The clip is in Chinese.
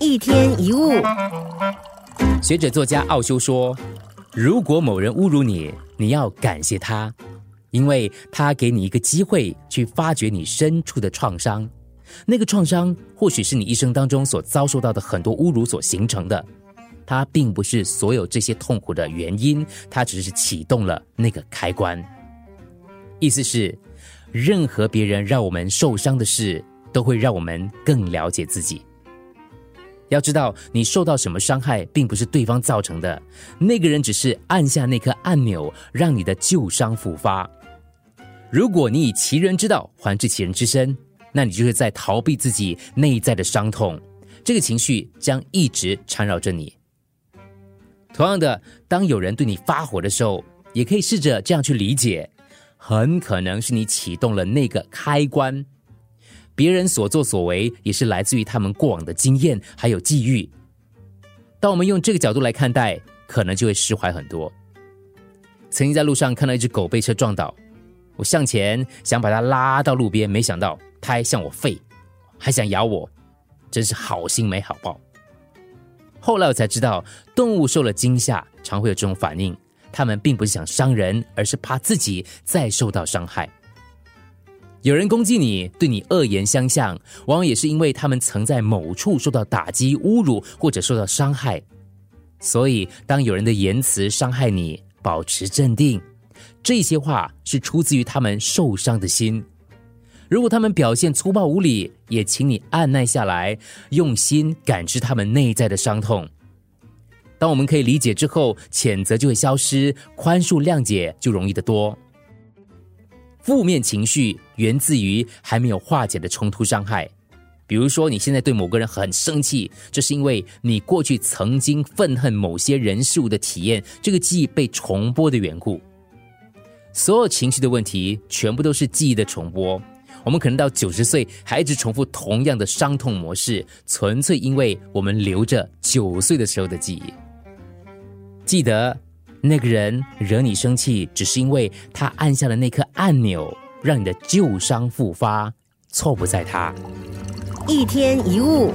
一天一物，学者作家奥修说：“如果某人侮辱你，你要感谢他，因为他给你一个机会去发掘你深处的创伤。那个创伤或许是你一生当中所遭受到的很多侮辱所形成的。它并不是所有这些痛苦的原因，它只是启动了那个开关。意思是，任何别人让我们受伤的事，都会让我们更了解自己。”要知道，你受到什么伤害，并不是对方造成的，那个人只是按下那颗按钮，让你的旧伤复发。如果你以其人之道还治其人之身，那你就是在逃避自己内在的伤痛，这个情绪将一直缠绕着你。同样的，当有人对你发火的时候，也可以试着这样去理解，很可能是你启动了那个开关。别人所作所为也是来自于他们过往的经验还有际遇。当我们用这个角度来看待，可能就会释怀很多。曾经在路上看到一只狗被车撞倒，我向前想把它拉到路边，没想到它还向我吠，还想咬我，真是好心没好报。后来我才知道，动物受了惊吓常会有这种反应，它们并不是想伤人，而是怕自己再受到伤害。有人攻击你，对你恶言相向，往往也是因为他们曾在某处受到打击、侮辱或者受到伤害。所以，当有人的言辞伤害你，保持镇定。这些话是出自于他们受伤的心。如果他们表现粗暴无礼，也请你按耐下来，用心感知他们内在的伤痛。当我们可以理解之后，谴责就会消失，宽恕谅解就容易得多。负面情绪源自于还没有化解的冲突伤害，比如说你现在对某个人很生气，这是因为你过去曾经愤恨某些人事物的体验，这个记忆被重播的缘故。所有情绪的问题全部都是记忆的重播，我们可能到九十岁还一直重复同样的伤痛模式，纯粹因为我们留着九岁的时候的记忆。记得。那个人惹你生气，只是因为他按下了那颗按钮，让你的旧伤复发。错不在他。一天一物。